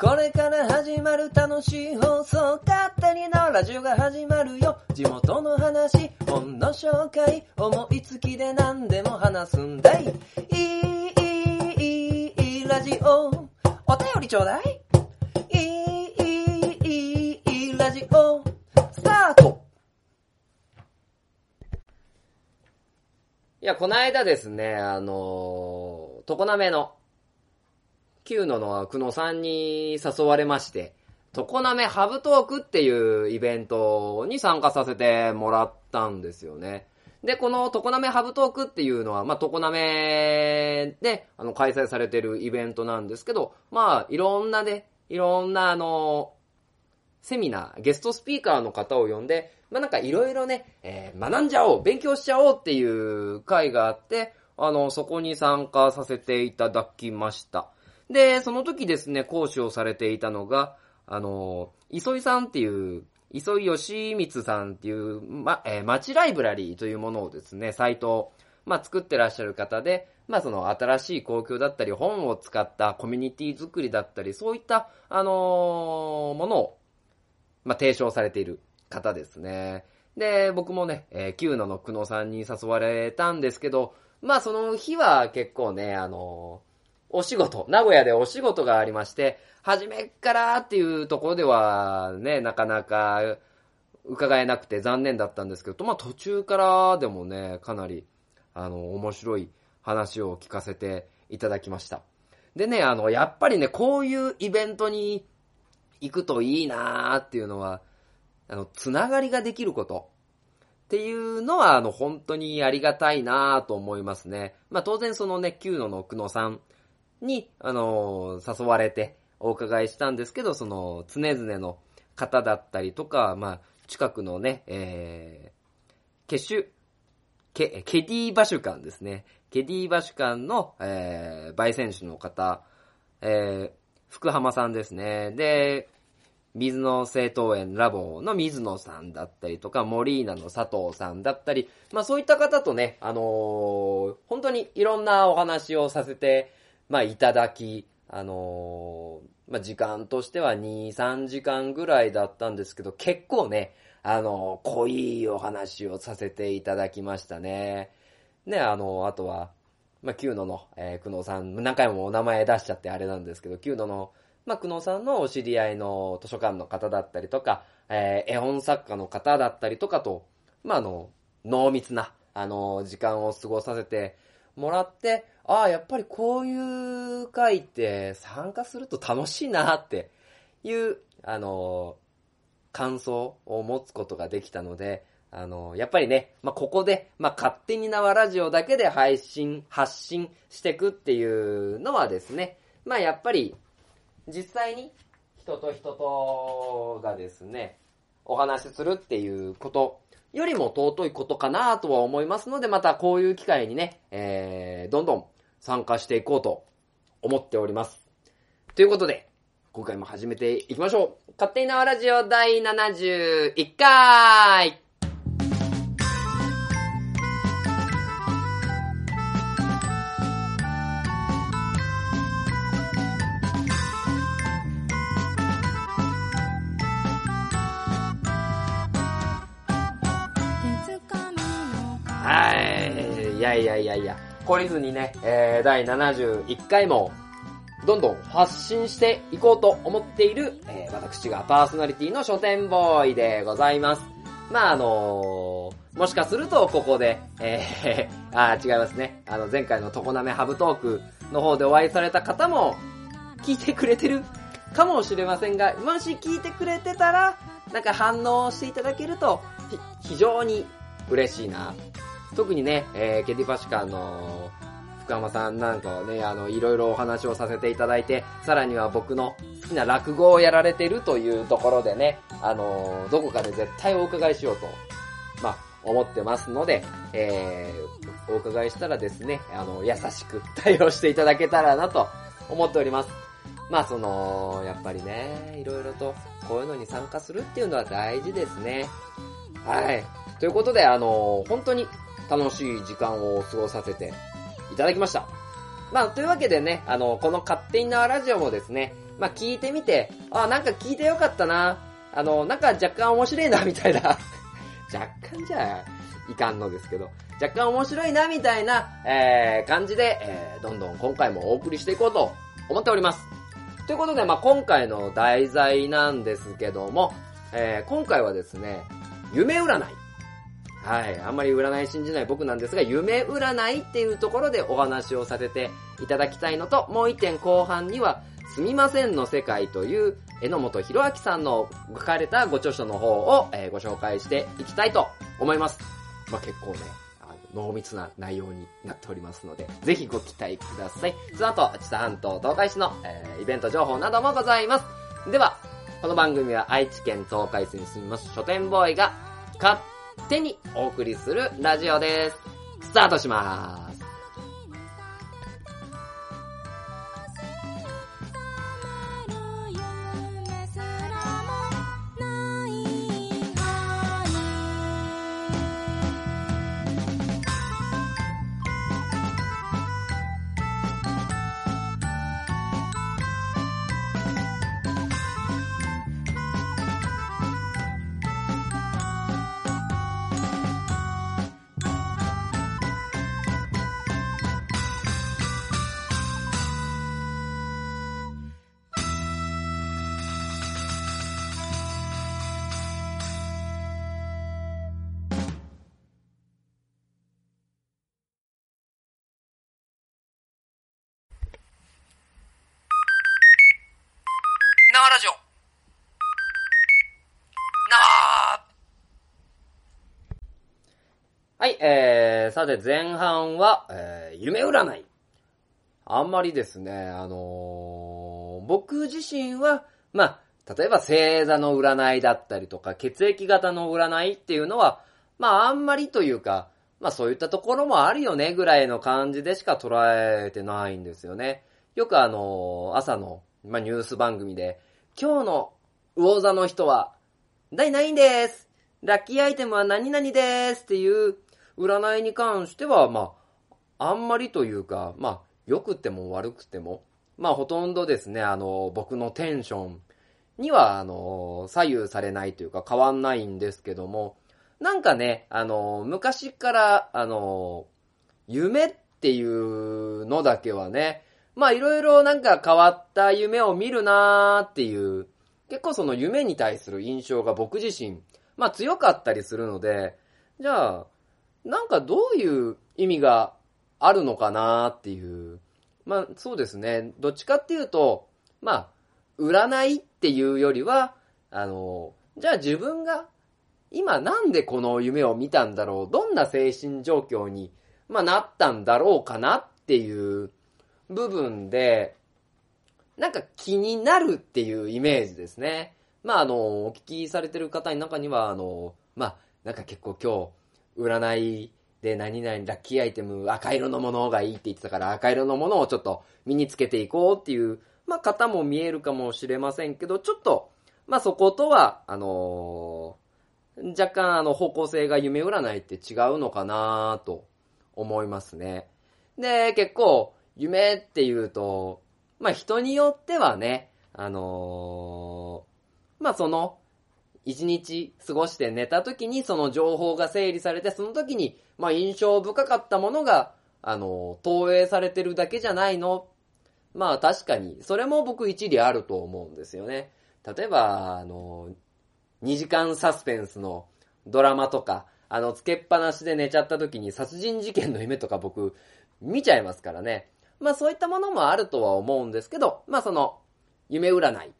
これから始まる楽しい放送、勝手にのラジオが始まるよ。地元の話、本の紹介、思いつきで何でも話すんだい。いい、いい、いい、ラジオ。お便りちょうだい。いい、いい、いい、い、ラジオ。スタートいや、この間ですね、あのー、常滑の、旧野の久野さんに誘われまして、常滑ハブトークっていうイベントに参加させてもらったんですよね。で、この常滑ハブトークっていうのは、まあ、常滑であの開催されてるイベントなんですけど、まあ、いろんなね、いろんなあの、セミナー、ゲストスピーカーの方を呼んで、まあ、なんかいろいろね、えー学んじゃおう、勉強しちゃおうっていう会があって、あの、そこに参加させていただきました。で、その時ですね、講師をされていたのが、あの、磯井さんっていう、磯井義光さんっていう、ま、えー町ライブラリーというものをですね、サイトを、まあ、作ってらっしゃる方で、まあ、その新しい公共だったり、本を使ったコミュニティ作りだったり、そういった、あのーものを、まあ、提唱されている方ですね。で、僕もね、えー、旧野の久野さんに誘われたんですけど、まあその日は結構ね、あのお仕事、名古屋でお仕事がありまして、初めっからっていうところではね、なかなか伺えなくて残念だったんですけど、まあ途中からでもね、かなり、あの、面白い話を聞かせていただきました。でね、あの、やっぱりね、こういうイベントに行くといいなーっていうのは、あの、つながりができること。っていうのは、あの、本当にありがたいなと思いますね。まあ、当然そのね、旧野の久野さんに、あの誘われてお伺いしたんですけど、その、常々の方だったりとか、まあ、近くのね、えー、ケシュ、ケ、ケディバシュカンですね。ケディバシュカンの、えー、焙煎手の方、えー、福浜さんですね。で、水野聖東園ラボの水野さんだったりとか、モリーナの佐藤さんだったり、まあそういった方とね、あのー本当にいろんなお話をさせて、まあいただき、あのーまあ時間としては2、3時間ぐらいだったんですけど、結構ね、あのー濃いお話をさせていただきましたね。ね、あのーあとは、まあ、旧野の、えー、久野さん、何回もお名前出しちゃってあれなんですけど、旧野の、まあ、久野さんのお知り合いの図書館の方だったりとか、えー絵本作家の方だったりとかと、まあ、あの、濃密な、あの、時間を過ごさせてもらって、ああ、やっぱりこういう会って参加すると楽しいなっていう、あの、感想を持つことができたので、あの、やっぱりね、まあ、ここで、まあ、勝手に縄ラジオだけで配信、発信していくっていうのはですね、まあ、やっぱり、実際に人と人とがですね、お話しするっていうことよりも尊いことかなとは思いますので、またこういう機会にね、えー、どんどん参加していこうと思っております。ということで、今回も始めていきましょう。勝手に縄ラジオ第71回はい。いやいやいやいや、懲りずにね、えー、第71回も、どんどん発信していこうと思っている、えー、私がパーソナリティの書店ボーイでございます。まああのーもしかするとここで、えー、あ違いますね。あの前回の常滑ハブトークの方でお会いされた方も聞いてくれてるかもしれませんが、もし聞いてくれてたら、なんか反応していただけると、非常に嬉しいな。特にね、えー、ケディパシカの福山さんなんかはね、あの、いろいろお話をさせていただいて、さらには僕の好きな落語をやられてるというところでね、あの、どこかで絶対お伺いしようと、まあ、思ってますので、えー、お伺いしたらですね、あの、優しく対応していただけたらなと思っております。まあその、やっぱりね、いろいろとこういうのに参加するっていうのは大事ですね。はい。ということで、あの、本当に楽しい時間を過ごさせていただきました。まあ、というわけでね、あの、この勝手に縄ラジオもですね、まあ、聞いてみて、あ、なんか聞いてよかったな。あの、なんか若干面白いな、みたいな。若干じゃいかんのですけど、若干面白いな、みたいな、えー、感じで、えー、どんどん今回もお送りしていこうと思っております。ということで、まあ、今回の題材なんですけども、えー、今回はですね、夢占い。はい。あんまり占い信じない僕なんですが、夢占いっていうところでお話をさせていただきたいのと、もう一点後半には、すみませんの世界という榎本博明さんの書かれたご著書の方を、えー、ご紹介していきたいと思います。まあ、結構ね、あの濃密な内容になっておりますので、ぜひご期待ください。その後、知多半島東海市の、えー、イベント情報などもございます。では、この番組は愛知県東海市に住みます書店ボーイが勝手にお送りするラジオです。スタートします。い、えー、さて前半は、えー、夢占い。あんまりですね、あのー、僕自身は、まあ、例えば星座の占いだったりとか、血液型の占いっていうのは、まあ、あんまりというか、まあそういったところもあるよねぐらいの感じでしか捉えてないんですよね。よくあの、朝の、まあニュース番組で、今日の魚座の人は、第何位ですラッキーアイテムは何々ですっていう占いに関しては、まあ、あんまりというか、まあ、良くても悪くても、まあ、ほとんどですね、あの、僕のテンションには、あの、左右されないというか変わんないんですけども、なんかね、あの、昔から、あの、夢っていうのだけはね、まあいろいろなんか変わった夢を見るなーっていう、結構その夢に対する印象が僕自身、まあ強かったりするので、じゃあ、なんかどういう意味があるのかなっていう。まあそうですね。どっちかっていうと、まあ、占いっていうよりは、あの、じゃあ自分が今なんでこの夢を見たんだろうどんな精神状況に、まあ、なったんだろうかなっていう部分で、なんか気になるっていうイメージですね。まあ、あの、お聞きされてる方の中には、あの、まあ、なんか結構今日、占いで何々ラッキーアイテム赤色のものがいいって言ってたから赤色のものをちょっと身につけていこうっていう、まあ、方も見えるかもしれませんけど、ちょっと、まあ、そことは、あのー、若干あの方向性が夢占いって違うのかなと思いますね。で、結構、夢っていうと、まあ人によってはね、あのー、まあその、一日過ごして寝た時にその情報が整理されて、その時に、まあ印象深かったものが、あの、投影されてるだけじゃないの。まあ確かに、それも僕一理あると思うんですよね。例えば、あのー、2時間サスペンスのドラマとか、あの、つけっぱなしで寝ちゃった時に殺人事件の夢とか僕、見ちゃいますからね。まあそういったものもあるとは思うんですけど、まあその、夢占い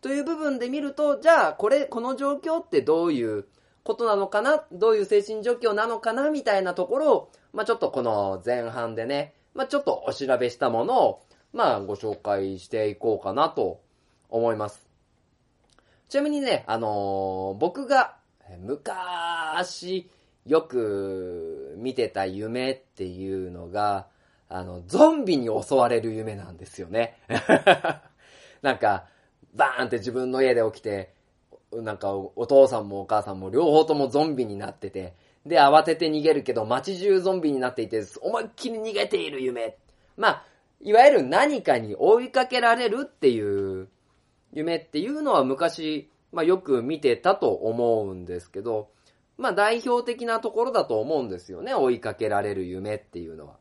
という部分で見ると、じゃあこれ、この状況ってどういうことなのかな、どういう精神状況なのかな、みたいなところを、まあちょっとこの前半でね、まあちょっとお調べしたものを、まあご紹介していこうかなと思います。ちなみにね、あのー、僕が昔よく見てた夢っていうのが、あの、ゾンビに襲われる夢なんですよね。なんか、バーンって自分の家で起きて、なんかお父さんもお母さんも両方ともゾンビになってて、で、慌てて逃げるけど街中ゾンビになっていて、思いっきり逃げている夢。まあ、いわゆる何かに追いかけられるっていう夢っていうのは昔、まあよく見てたと思うんですけど、まあ代表的なところだと思うんですよね、追いかけられる夢っていうのは。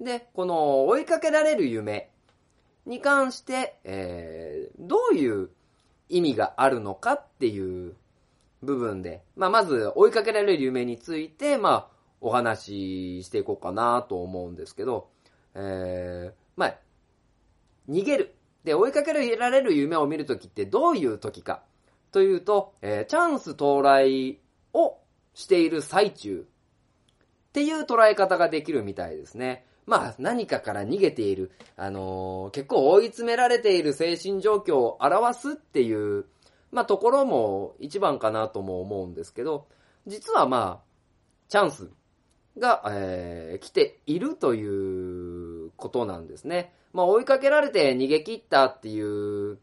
で、この追いかけられる夢に関して、えー、どういう意味があるのかっていう部分で、まあまず追いかけられる夢について、まあお話ししていこうかなと思うんですけど、えー、まあ、逃げる。で、追いかけられる夢を見るときってどういうときかというと、えー、チャンス到来をしている最中っていう捉え方ができるみたいですね。まあ何かから逃げている、あのー、結構追い詰められている精神状況を表すっていう、まあところも一番かなとも思うんですけど、実はまあ、チャンスが、えー、来ているということなんですね。まあ追いかけられて逃げ切ったっていう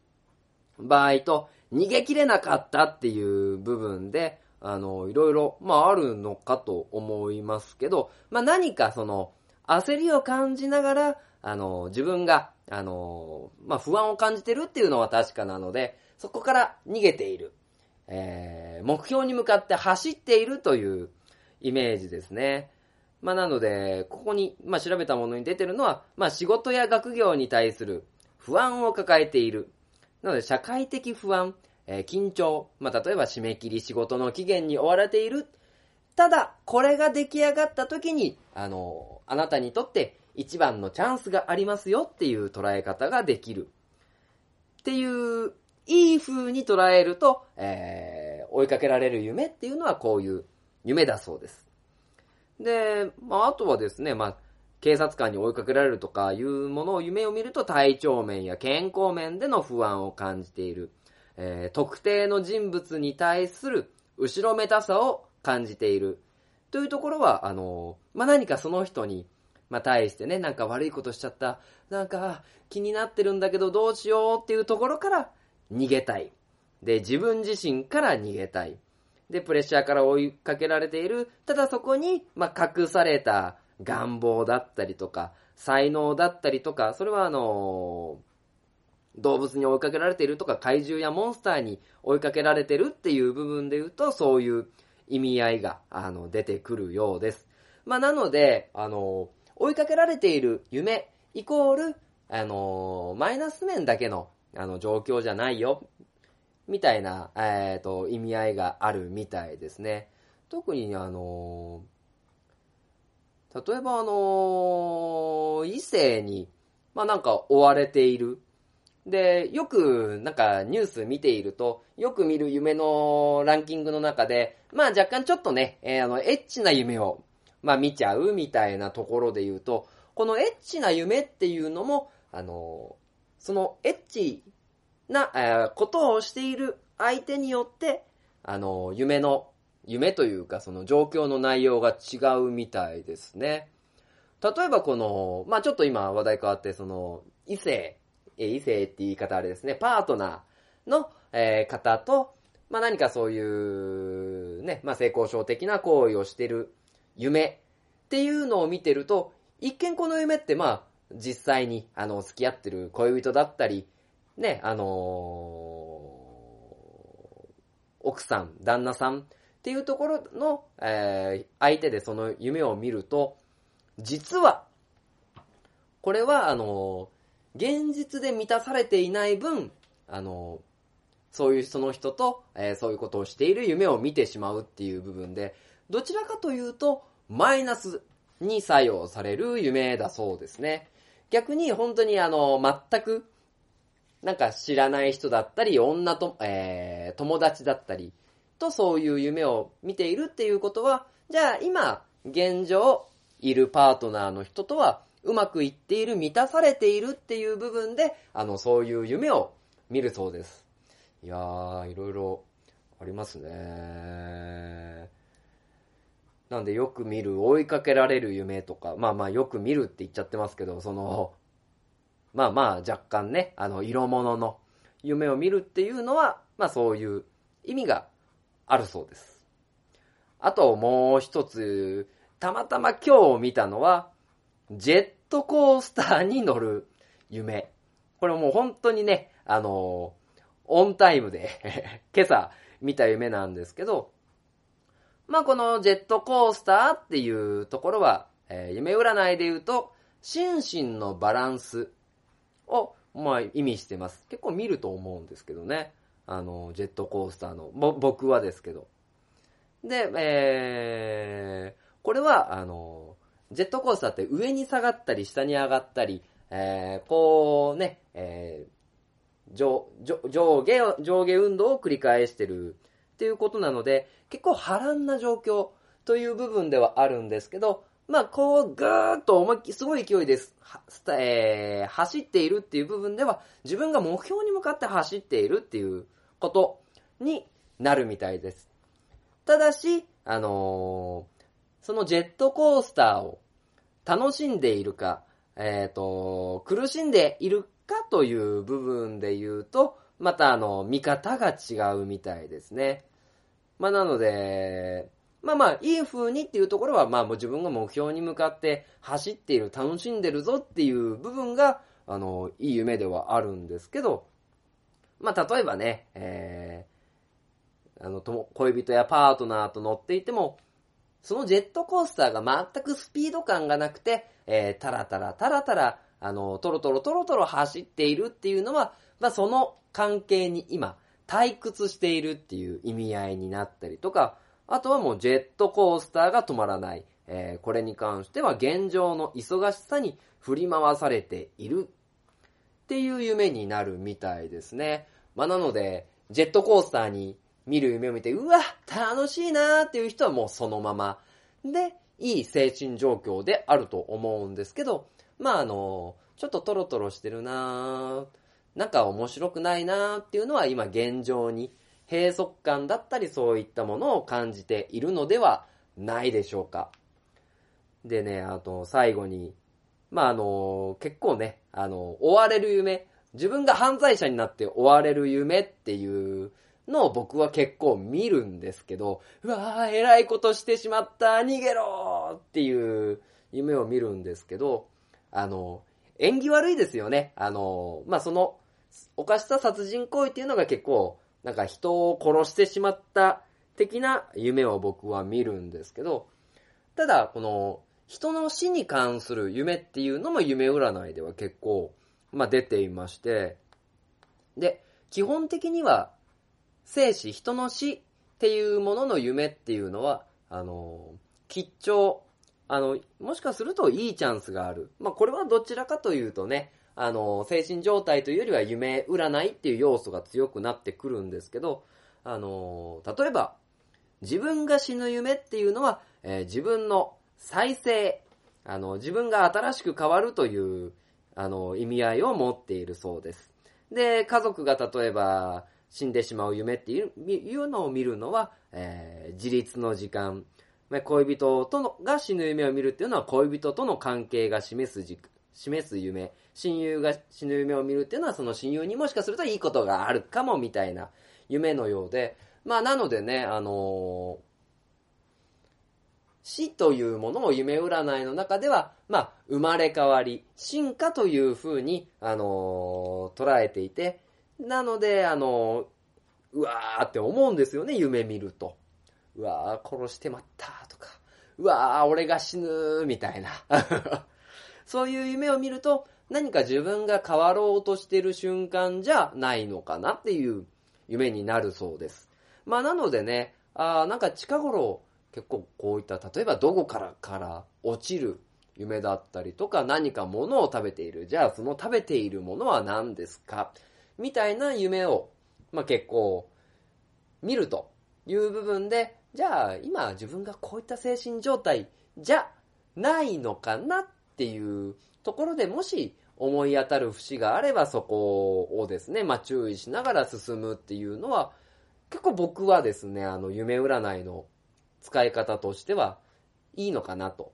場合と、逃げ切れなかったっていう部分で、あの、いろいろ、まああるのかと思いますけど、まあ何かその、焦りを感じながら、あの、自分が、あの、まあ不安を感じてるっていうのは確かなので、そこから逃げている。えー、目標に向かって走っているというイメージですね。まあなので、ここに、まあ調べたものに出てるのは、まあ仕事や学業に対する不安を抱えている。なので、社会的不安、えー、緊張、まあ、例えば締め切り仕事の期限に追われている。ただ、これが出来上がった時に、あの、あなたにとって一番のチャンスがありますよっていう捉え方ができる。っていう、いい風に捉えると、えー、追いかけられる夢っていうのはこういう夢だそうです。で、まあ、あとはですね、まあ、警察官に追いかけられるとかいうものを夢を見ると体調面や健康面での不安を感じている。えー、特定の人物に対する後ろめたさを感じている。というところは、あの、まあ、何かその人に、まあ、対してね、なんか悪いことしちゃった。なんか気になってるんだけどどうしようっていうところから逃げたい。で、自分自身から逃げたい。で、プレッシャーから追いかけられている。ただそこに、まあ、隠された願望だったりとか、才能だったりとか、それはあの、動物に追いかけられているとか、怪獣やモンスターに追いかけられてるっていう部分で言うと、そういう意味合いが、あの、出てくるようです。まあ、なので、あの、追いかけられている夢、イコール、あの、マイナス面だけの、あの、状況じゃないよ。みたいな、えっ、ー、と、意味合いがあるみたいですね。特に、あの、例えばあの、異性に、まあなんか追われている。で、よくなんかニュース見ていると、よく見る夢のランキングの中で、まあ若干ちょっとね、えー、あの、エッチな夢を、まあ見ちゃうみたいなところで言うと、このエッチな夢っていうのも、あの、そのエッチな、えー、ことをしている相手によって、あの、夢の、夢というかその状況の内容が違うみたいですね。例えばこの、まあちょっと今話題変わって、その、異性、異性って言い方あれですね、パートナーの、えー、方と、まあ何かそういう、ね、まあ性交渉的な行為をしてる夢っていうのを見てると、一見この夢ってまあ実際にあの付き合ってる恋人だったり、ね、あのー、奥さん、旦那さんっていうところの、えー、相手でその夢を見ると、実は、これは、あの、現実で満たされていない分、あのそういうその人と、えそういうことをしている夢を見てしまうっていう部分で、どちらかというと、マイナスに作用される夢だそうですね。逆に本当にあの、全くなんか知らない人だったり、女と、えー、友達だったり、とそういう夢を見ているっていうことは、じゃあ今、現状、いるパートナーの人とは、うまくいっている、満たされているっていう部分で、あの、そういう夢を見るそうです。いやー、いろいろありますね。なんでよく見る、追いかけられる夢とか、まあまあよく見るって言っちゃってますけど、その、まあまあ若干ね、あの、色物の夢を見るっていうのは、まあそういう意味があるそうです。あともう一つ、たまたま今日見たのは、ジェッットコースターに乗る夢。これもう本当にね、あの、オンタイムで 今朝見た夢なんですけど、まあこのジェットコースターっていうところは、えー、夢占いで言うと、心身のバランスを、まあ意味してます。結構見ると思うんですけどね。あの、ジェットコースターの、僕はですけど。で、えー、これは、あの、ジェットコースターって上に下がったり下に上がったり、えー、こうね、えー、上、上下、上下運動を繰り返してるっていうことなので、結構波乱な状況という部分ではあるんですけど、まあ、こう、ぐーっと思いっきすごい勢いです。えー、走っているっていう部分では、自分が目標に向かって走っているっていうことになるみたいです。ただし、あのー、そのジェットコースターを楽しんでいるか、えっ、ー、と、苦しんでいるかという部分で言うと、またあの、見方が違うみたいですね。まあなので、まあまあ、いい風にっていうところは、まあもう自分が目標に向かって走っている、楽しんでるぞっていう部分が、あの、いい夢ではあるんですけど、まあ例えばね、えー、あの、恋人やパートナーと乗っていても、そのジェットコースターが全くスピード感がなくて、えー、タラタラタラタラ、あの、トロトロトロトロ走っているっていうのは、まあその関係に今、退屈しているっていう意味合いになったりとか、あとはもうジェットコースターが止まらない。えー、これに関しては現状の忙しさに振り回されているっていう夢になるみたいですね。まあ、なので、ジェットコースターに見る夢を見て、うわ、楽しいなーっていう人はもうそのまま。で、いい精神状況であると思うんですけど、まああの、ちょっとトロトロしてるなーなんか面白くないなーっていうのは今現状に閉塞感だったりそういったものを感じているのではないでしょうか。でね、あと最後に、まあ、あの、結構ね、あの、追われる夢、自分が犯罪者になって追われる夢っていうの僕は結構見るんですけど、うわー、偉いことしてしまった、逃げろっていう夢を見るんですけど、あの、縁起悪いですよね。あの、まあ、その、犯した殺人行為っていうのが結構、なんか人を殺してしまった的な夢を僕は見るんですけど、ただ、この、人の死に関する夢っていうのも夢占いでは結構、まあ、出ていまして、で、基本的には、生死、人の死っていうものの夢っていうのは、あの、吉兆、あの、もしかするといいチャンスがある。まあ、これはどちらかというとね、あの、精神状態というよりは夢占いっていう要素が強くなってくるんですけど、あの、例えば、自分が死ぬ夢っていうのは、えー、自分の再生、あの、自分が新しく変わるという、あの、意味合いを持っているそうです。で、家族が例えば、死んでしまう夢っていういうのを見るのは、えー、自立の時間。恋人とのが死ぬ夢を見るっていうのは恋人との関係が示す時示す夢。親友が死ぬ夢を見るっていうのはその親友にもしかするといいことがあるかもみたいな夢のようで。まあなのでね、あのー、死というものを夢占いの中では、まあ、生まれ変わり、進化という風に、あのー、捉えていて、なので、あの、うわーって思うんですよね、夢見ると。うわー、殺してまったとか、うわー、俺が死ぬみたいな。そういう夢を見ると、何か自分が変わろうとしてる瞬間じゃないのかなっていう夢になるそうです。まあなのでね、あなんか近頃結構こういった例えばどこからから落ちる夢だったりとか何か物を食べている。じゃあその食べているものは何ですか？みたいな夢を、まあ、結構見るという部分で、じゃあ今自分がこういった精神状態じゃないのかなっていうところでもし思い当たる節があればそこをですね、まあ、注意しながら進むっていうのは結構僕はですね、あの夢占いの使い方としてはいいのかなと。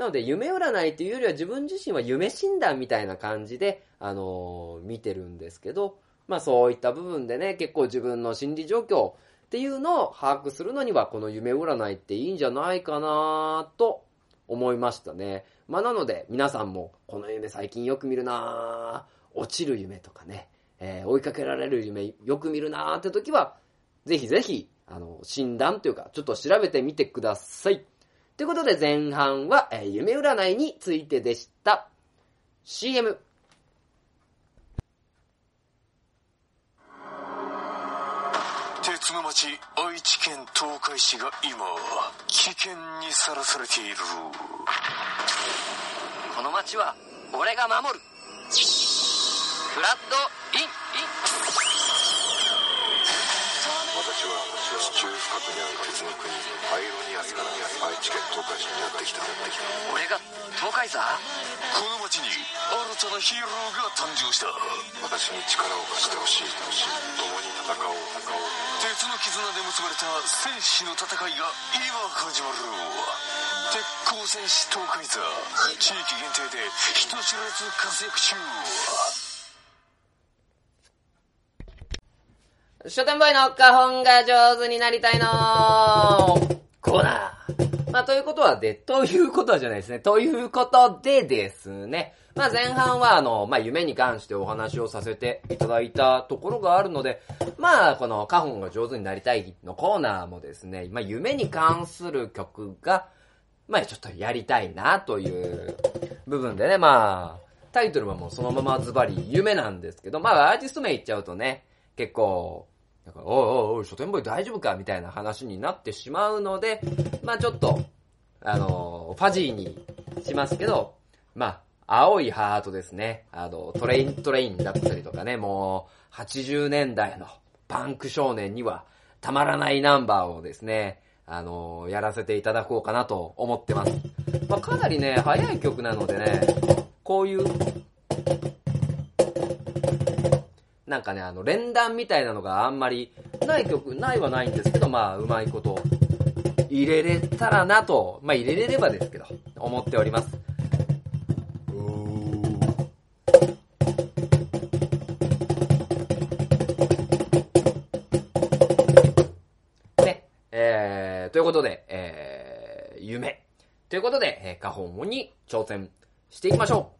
なので、夢占いというよりは自分自身は夢診断みたいな感じで、あのー、見てるんですけど、まあそういった部分でね、結構自分の心理状況っていうのを把握するのには、この夢占いっていいんじゃないかなと思いましたね。まあなので、皆さんも、この夢最近よく見るな落ちる夢とかね、えー追いかけられる夢よく見るなーって時は、ぜひぜひ、あの、診断というか、ちょっと調べてみてください。ということで前半は、えー夢占いについてでした。CM。鉄の町愛知県東海市が今危険にさらされているこの街は、俺が守る。フラッド地中深くにある鉄の国アイロニアスから愛知県東海市にやってきた俺が東海座？この町に新たなヒーローが誕生した。私に力を貸してほしい。共に戦おう。戦おう。鉄の絆で結ばれた戦士の戦いが今始まる。鉄鋼戦士東海座。地域限定で人知れず活躍中。書店ボーイの花本が上手になりたいのコーナー。まあ、ということはで、ということはじゃないですね。ということでですね。まあ、前半はあの、まあ、夢に関してお話をさせていただいたところがあるので、まあ、この花本が上手になりたいのコーナーもですね、まあ、夢に関する曲が、まあ、ちょっとやりたいなという部分でね、まあ、タイトルはもうそのままズバリ夢なんですけど、まあ、アーティスト名言っちゃうとね、結構、なんかおいおいおい、書店ボーイ大丈夫かみたいな話になってしまうので、まあちょっと、あの、ファジーにしますけど、まあ、青いハートですね。あの、トレイントレインだったりとかね、もう、80年代のパンク少年にはたまらないナンバーをですね、あの、やらせていただこうかなと思ってます。まあかなりね、早い曲なのでね、こういう、なんかね、あの、連弾みたいなのがあんまりない曲、ないはないんですけど、まあ、うまいこと、入れれたらなと、まあ、入れれればですけど、思っております。ね、えー、ということで、えー、夢。ということで、えー、花本に挑戦していきましょう。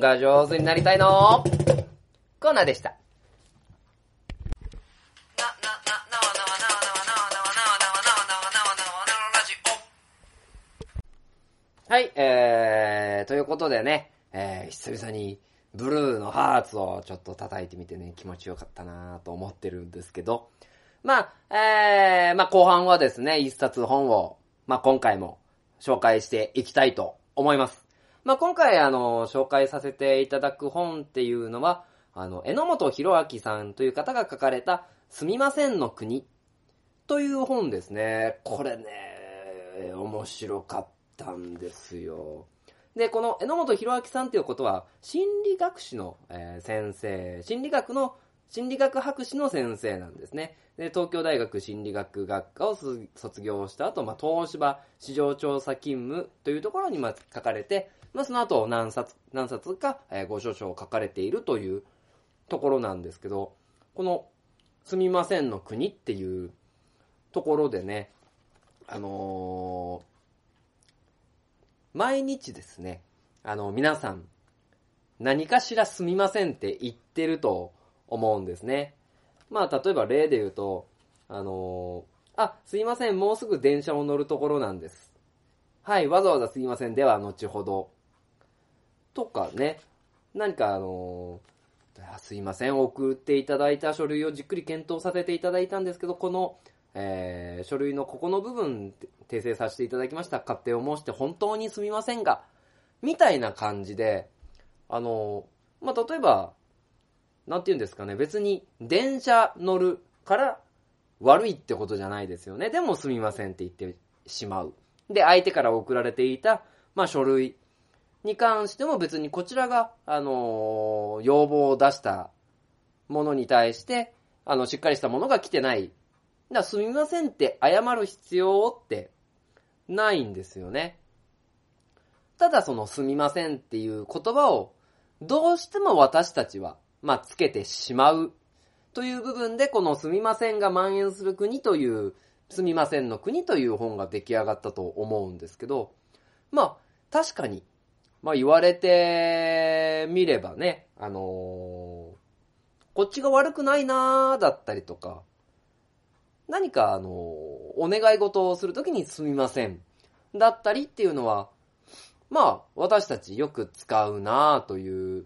が上手になりたいのコーナーでした。はい、えー、ということでね、えー、久々にブルーのハーツをちょっと叩いてみてね、気持ちよかったなと思ってるんですけど、まあ、えー、まあ後半はですね、一冊本を、まあ今回も紹介していきたいと思います。まあ今回あの、紹介させていただく本っていうのは、あの、榎本博明さんという方が書かれた、すみませんの国という本ですね。これね、面白かったんですよ。で、この榎本博明さんということは、心理学士の、え先生、心理学の、心理学博士の先生なんですね。で、東京大学心理学学科を卒業した後、まあ、東芝市場調査勤務というところにま書かれて、まあ、その後何冊、何冊か、えーご著書を書かれているというところなんですけど、この、すみませんの国っていうところでね、あのー毎日ですね、あの、皆さん、何かしらすみませんって言ってると思うんですね。まあ、例えば例で言うと、あのーあ、すいません、もうすぐ電車を乗るところなんです。はい、わざわざすいません、では後ほど。とかね、何かあのーすいません、送っていただいた書類をじっくり検討させていただいたんですけど、この、えー書類のここの部分、訂正させていただきました。勝手を申して本当にすみませんが、みたいな感じで、あのーまあ、例えば、なんて言うんですかね、別に電車乗るから悪いってことじゃないですよね。でもすみませんって言ってしまう。で、相手から送られていた、まあ、書類に関しても別にこちらが、あのー要望を出したものに対して、あの、しっかりしたものが来てない。だすみませんって謝る必要ってないんですよね。ただそのすみませんっていう言葉をどうしても私たちは、まあ、つけてしまうという部分で、このすみませんが蔓延する国という、すみませんの国という本が出来上がったと思うんですけど、まあ、確かに、まあ言われてみればね、あのーこっちが悪くないなーだったりとか、何かあのーお願い事をするときにすみませんだったりっていうのは、まあ私たちよく使うなーという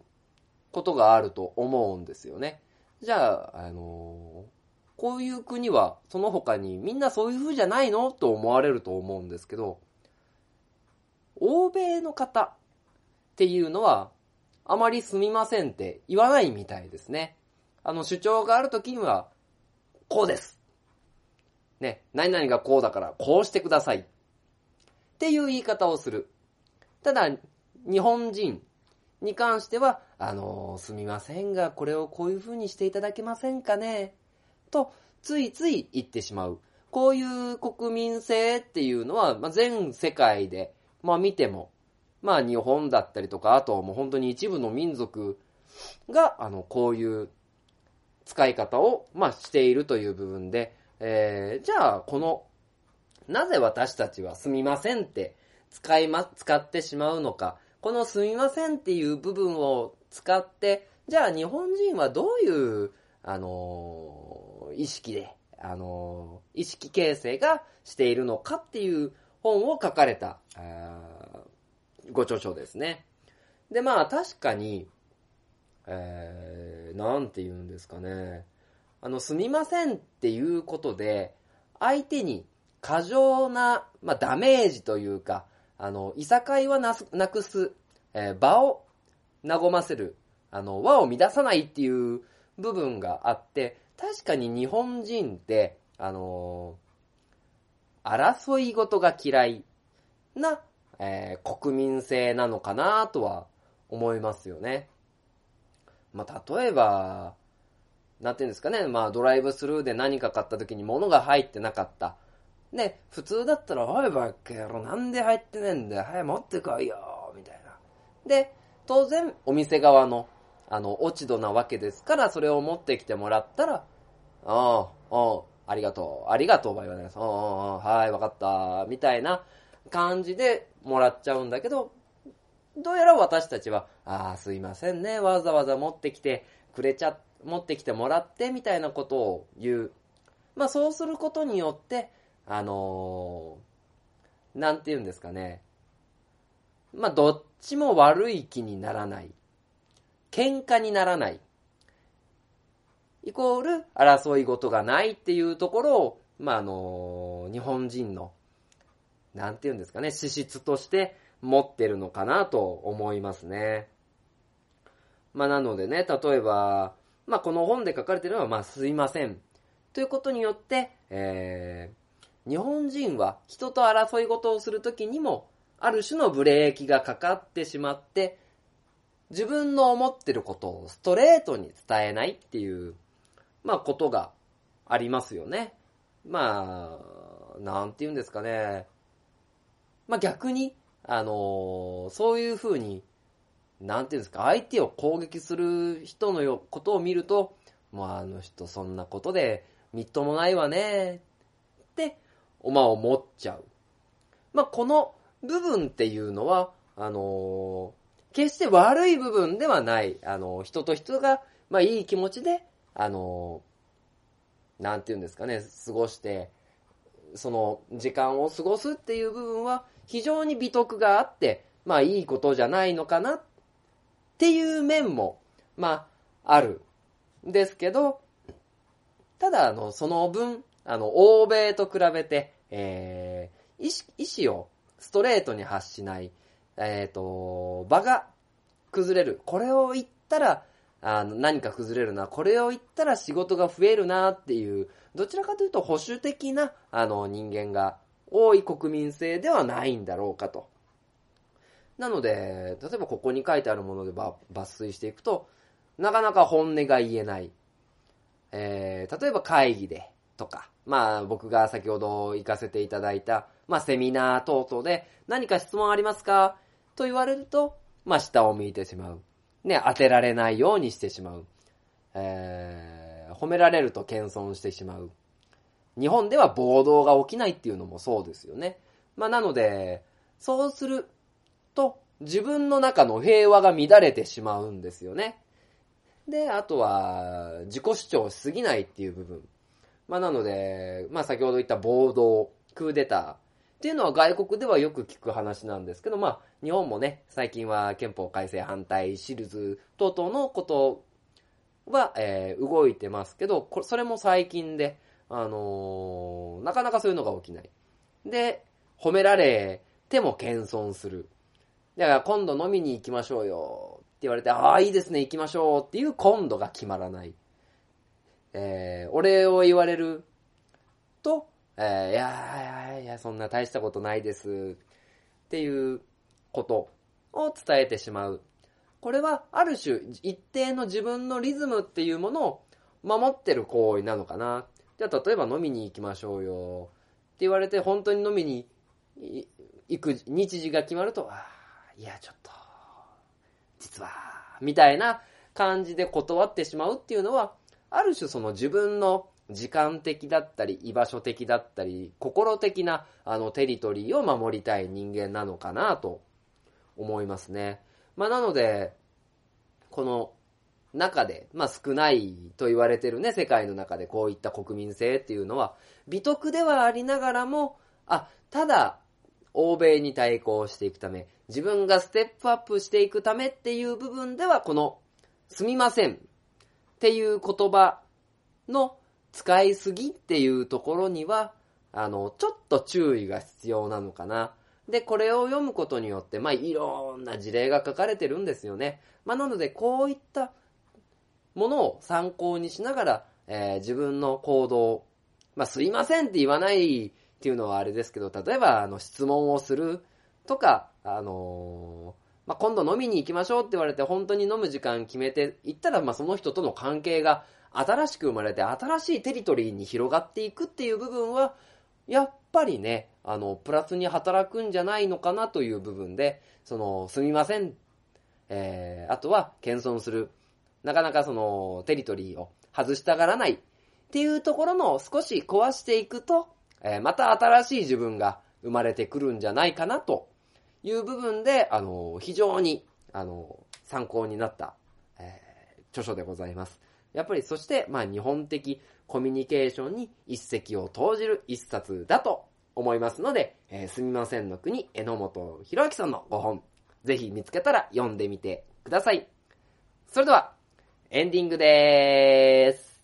ことがあると思うんですよね。じゃあ、あのーこういう国はその他にみんなそういう風じゃないのと思われると思うんですけど、欧米の方っていうのは、あまりすみませんって言わないみたいですね。あの主張があるときには、こうです。ね、何々がこうだからこうしてください。っていう言い方をする。ただ、日本人に関しては、あのすみませんが、これをこういう風にしていただけませんかね？と、ついつい言ってしまう。こういう国民性っていうのは、まあ、全世界で、まあ見ても、まあ日本だったりとか、あともう本当に一部の民族が、あの、こういう使い方を、まあしているという部分で、えー、じゃあこの、なぜ私たちはすみませんって使いま、使ってしまうのか、このすみませんっていう部分を使って、じゃあ日本人はどういう、あのー意識で、あのー意識形成がしているのかっていう本を書かれた、ご著書ですね。で、まあ確かに、えー、なんて言うんですかね。あの、すみませんっていうことで、相手に過剰な、まあ、ダメージというか、あの、いさかいはなくす、えー場を和ませる、あの、和を乱さないっていう部分があって、確かに日本人って、あのー争い事が嫌いな、えー国民性なのかなとは思いますよね。まあ、例えば、なんていうんですかね、まあ、ドライブスルーで何か買った時に物が入ってなかった。で、普通だったら、おい、バッケ野郎、なんで入ってねえんだよ、早く持ってこいよ、みたいな。で、当然、お店側の、あの、落ち度なわけですから、それを持ってきてもらったら、ああ、ああ、ありがとう、ありがとうは言わないです。ああはい、わかった、みたいな感じでもらっちゃうんだけど、どうやら私たちは、ああ、すいませんね、わざわざ持ってきてくれちゃ、持ってきてもらって、みたいなことを言う。まあ、そうすることによって、あのーなんて言うんですかね。まあ、どっちも悪い気にならない。喧嘩にならない。イコール、争い事がないっていうところを、まあ、あのー日本人の、なんて言うんですかね、資質として持ってるのかなと思いますね。まあ、なのでね、例えば、まあ、この本で書かれてるのは、まあ、すいません。ということによって、えー、日本人は人と争い事をするときにも、ある種のブレーキがかかってしまって、自分の思ってることをストレートに伝えないっていう、まあ、ことがありますよね。まあ、なんて言うんですかね。まあ、逆に、あのーそういう風に、なんていうんですか、相手を攻撃する人のよことを見ると、もうあの人そんなことでみっともないわね、って、まあ思っちゃう。まあこの部分っていうのは、あのー決して悪い部分ではない、あのー人と人が、まあいい気持ちで、あのーなんて言うんですかね、過ごして、その時間を過ごすっていう部分は非常に美徳があって、まあいいことじゃないのかなっていう面も、まああるんですけど、ただあの、その分、あの、欧米と比べて、えー、意思意思をストレートに発しない、えっ、と、場が崩れる。これを言ったら、あの、何か崩れるな。これを言ったら仕事が増えるなっていう、どちらかというと保守的な、あの、人間が多い国民性ではないんだろうかと。なので、例えばここに書いてあるもので抜粋していくと、なかなか本音が言えない。えー、例えば会議でとか、まあ僕が先ほど行かせていただいた、まあセミナー等々で何か質問ありますか？と言われると、まあ下を向いてしまう。ね、当てられないようにしてしまう。えー、褒められると謙遜してしまう。日本では暴動が起きないっていうのもそうですよね。まあなので、そうすると自分の中の平和が乱れてしまうんですよね。で、あとは自己主張しすぎないっていう部分。まあなので、まあ先ほど言った暴動、クーデターっていうのは外国ではよく聞く話なんですけど、まあ日本もね、最近は憲法改正反対シリーズ等々のことは、えー動いてますけど、それも最近で、あのーなかなかそういうのが起きない。で、褒められても謙遜する。だから今度飲みに行きましょうよって言われて、ああ、いいですね、行きましょうっていう今度が決まらない。えー、お礼を言われると、えー、いやいやいや、そんな大したことないですっていうことを伝えてしまう。これはある種一定の自分のリズムっていうものを守ってる行為なのかな。じゃあ例えば飲みに行きましょうよって言われて本当に飲みに行く日時が決まると、あーいやちょっと、実は、みたいな感じで断ってしまうっていうのは、ある種その自分の時間的だったり、居場所的だったり、心的なあのテリトリーを守りたい人間なのかなと思いますね。まあなので、この中で、まあ少ないと言われてるね、世界の中でこういった国民性っていうのは、美徳ではありながらも、あ、ただ、欧米に対抗していくため、自分がステップアップしていくためっていう部分では、この、すみませんっていう言葉の使いすぎっていうところには、あの、ちょっと注意が必要なのかな。で、これを読むことによって、まあ、いろんな事例が書かれてるんですよね。まあ、なので、こういったものを参考にしながら、えー自分の行動、まあ、すいませんって言わないっていうのはあれですけど、例えば、あの、質問をするとか、あのーまあ、今度飲みに行きましょうって言われて、本当に飲む時間決めて行ったら、まあ、その人との関係が新しく生まれて、新しいテリトリーに広がっていくっていう部分は、やっぱりね、あの、プラスに働くんじゃないのかなという部分で、その、すみません、えー、あとは、謙遜する。なかなかその、テリトリーを外したがらないっていうところの少し壊していくと、えーまた新しい自分が生まれてくるんじゃないかなという部分で、あの、非常に、あの、参考になった、えー著書でございます。やっぱりそして、まあ日本的コミュニケーションに一石を投じる一冊だと思いますので、えーすみませんの国、榎本博之さんのご本、ぜひ見つけたら読んでみてください。それでは、エンディングでーす。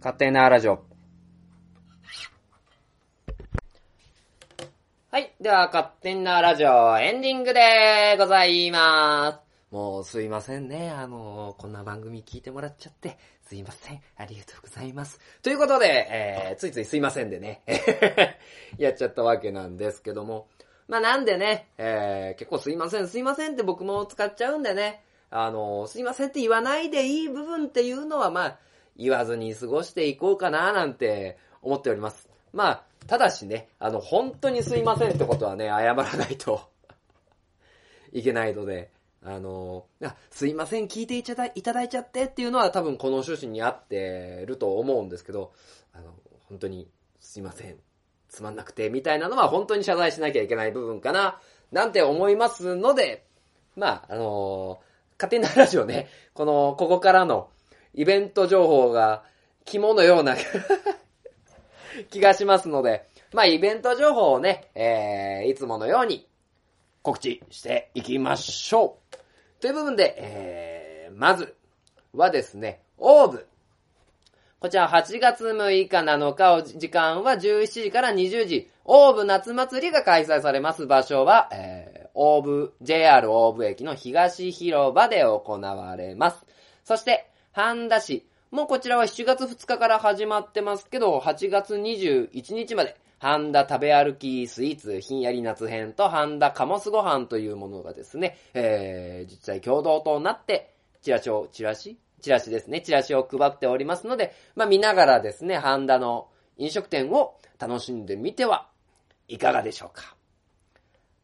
勝手なラジオ。はい。では、勝手なラジオ、エンディングでございます。もう、すいませんね。あの、こんな番組聞いてもらっちゃって、すいません。ありがとうございます。ということで、えー、ついついすいませんでね、やっちゃったわけなんですけども。まあ、なんでね、えー、結構すいません、すいませんって僕も使っちゃうんでね、あの、すいませんって言わないでいい部分っていうのは、まあ、言わずに過ごしていこうかななんて思っております。まあ、ただしね、あの、本当にすいませんってことはね、謝らないといけないので、あの、あすいません、聞いていただいただいちゃってっていうのは多分この趣旨に合ってると思うんですけど、あの、本当にすいません、つまんなくてみたいなのは本当に謝罪しなきゃいけない部分かな、なんて思いますので、まあ、あの勝手なラジオね、この、ここからのイベント情報が肝のような 気がしますので、まあ、イベント情報をね、えー、いつものように告知していきましょう。という部分で、えー、まずはですね、オーブ。こちら8月6日7日時間は17時から20時、オーブ夏祭りが開催されます場所は、えー、オーブ、JR オーブ駅の東広場で行われます。そして、半田市。もうこちらは7月2日から始まってますけど、8月21日まで、半田食べ歩きスイーツひんやり夏編と半田カモスご飯というものがですね、えー、実際共同となって、チラシを、チラシ？チラシですね。チラシを配っておりますので、まあ見ながらですね、半田の飲食店を楽しんでみてはいかがでしょうか。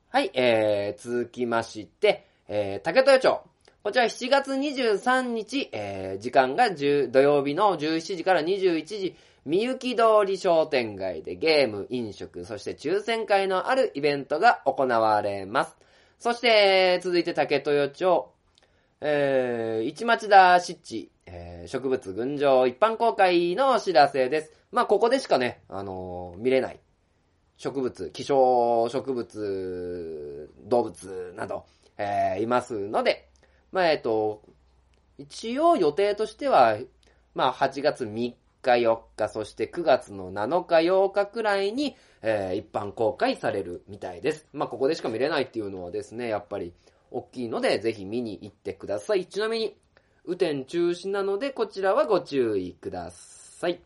はい、えー、続きまして、えー、竹豊町。こちら7月23日、えー、時間が10土曜日の17時から21時、みゆき通り商店街でゲーム、飲食、そして抽選会のあるイベントが行われます。そして、続いて竹豊町、えー、市町田湿地、えー、植物群青一般公開のお知らせです。まあ、ここでしかね、あのー、見れない植物、希少植物、動物など、えー、いますので、まあ、えっ、と、一応予定としては、まあ、8月3 4日、そして9月の7日、8日くらいに、えー、一般公開されるみたいです。まあ、ここでしか見れないっていうのはですね、やっぱり大きいので、ぜひ見に行ってください。ちなみに、雨天中止なので、こちらはご注意ください。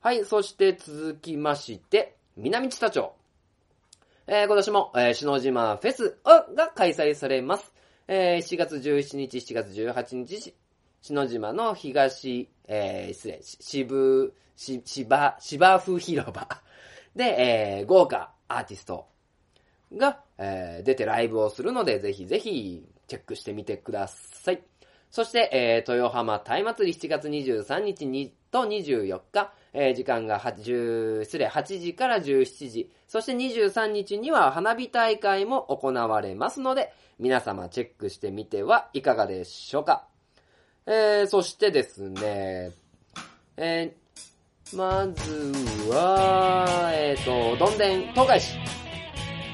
はい、そして続きまして、南知多町。えー、今年も、えー、篠島フェスが開催されます。えー、7月17日、7月18日、篠島の東、えー、失礼、渋、し、芝、芝生広場で、えー、豪華アーティストが、えー、出てライブをするので、ぜひぜひチェックしてみてください。そして、えー、豊浜大祭り7月23日にと24日、えー、時間が8、失礼、8時から17時、そして23日には花火大会も行われますので、皆様チェックしてみてはいかがでしょうか。えー、そしてですね、えー、まずは、えっ、ー、と、どんでん、東海市、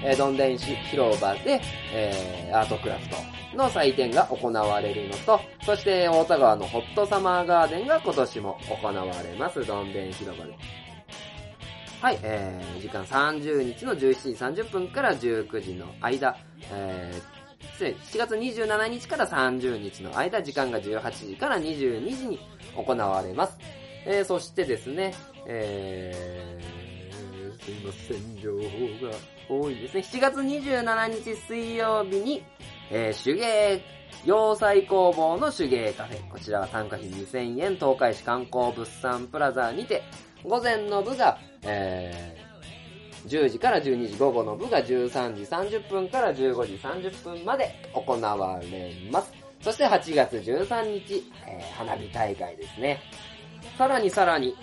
えー、どんでん広場で、えー、アートクラフトの祭典が行われるのと、そして大田川のホットサマーガーデンが今年も行われます、どんでん広場で。はい、えー、時間30日の17時30分から19時の間、えー、7月27日から30日の間、時間が18時から22時に行われます。えー、そしてですね、えー、すいません、情報が多いですね。7月27日水曜日に、えー、手芸、洋裁工房の手芸カフェ。こちらは参加費2000円、東海市観光物産プラザにて、午前の部が、えー10時から12時、午後の部が13時30分から15時30分まで行われます。そして8月13日、えー、花火大会ですね。さらにさらに、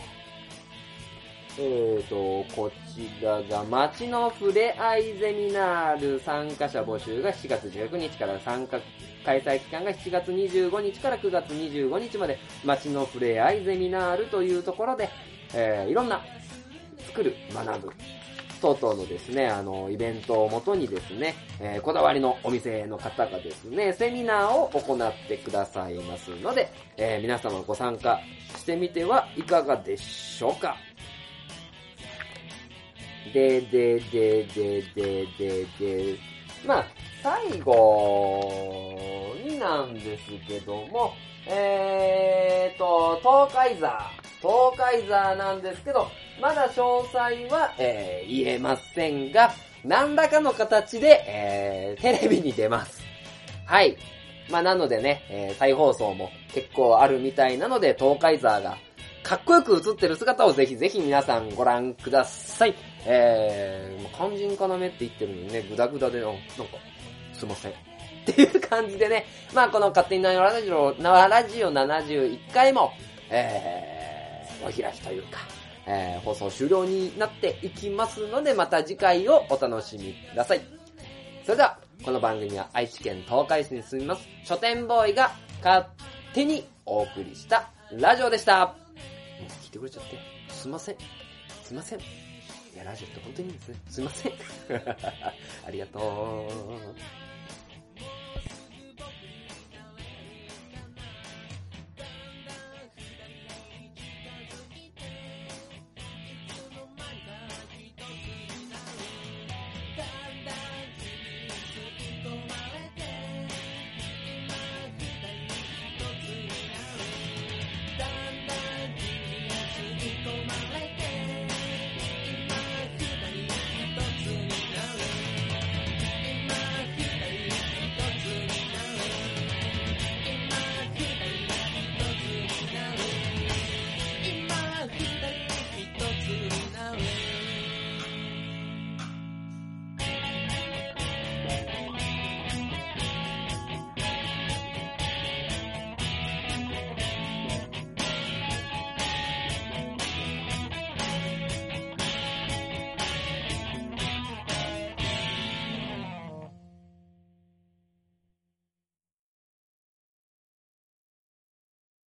えーと、こちらが街のふれあいゼミナール参加者募集が7月19日から参加、開催期間が7月25日から9月25日まで街のふれあいゼミナールというところで、えー、いろんな作る、学ぶ、等々のですね、あの、イベントをもとにですね、えー、こだわりのお店の方がですね、セミナーを行ってくださいますので、えー、皆様ご参加してみてはいかがでしょうか。で、で、で、で、で、で、で、まあ、最後になんですけども、えーと、東海座、東海座なんですけど、まだ詳細は、えー、言えませんが、何らかの形で、えー、テレビに出ます。はい。まあ、なのでね、えー、再放送も結構あるみたいなので、東海ザーがかっこよく映ってる姿をぜひぜひ皆さんご覧ください。えー、肝心要って言ってるのにね、グダグダで、なんか、すいません。っていう感じでね、まあこの勝手に縄ラジオ、縄ラジオ71回も、えー、お開きというか、えー、放送終了になっていきますので、また次回をお楽しみください。それでは、この番組は愛知県東海市に住みます、書店ボーイが勝手にお送りしたラジオでした。もう聞いてくれちゃって、すいません。すいません。いや、ラジオって本当にいいんですね。すいません。ありがとう。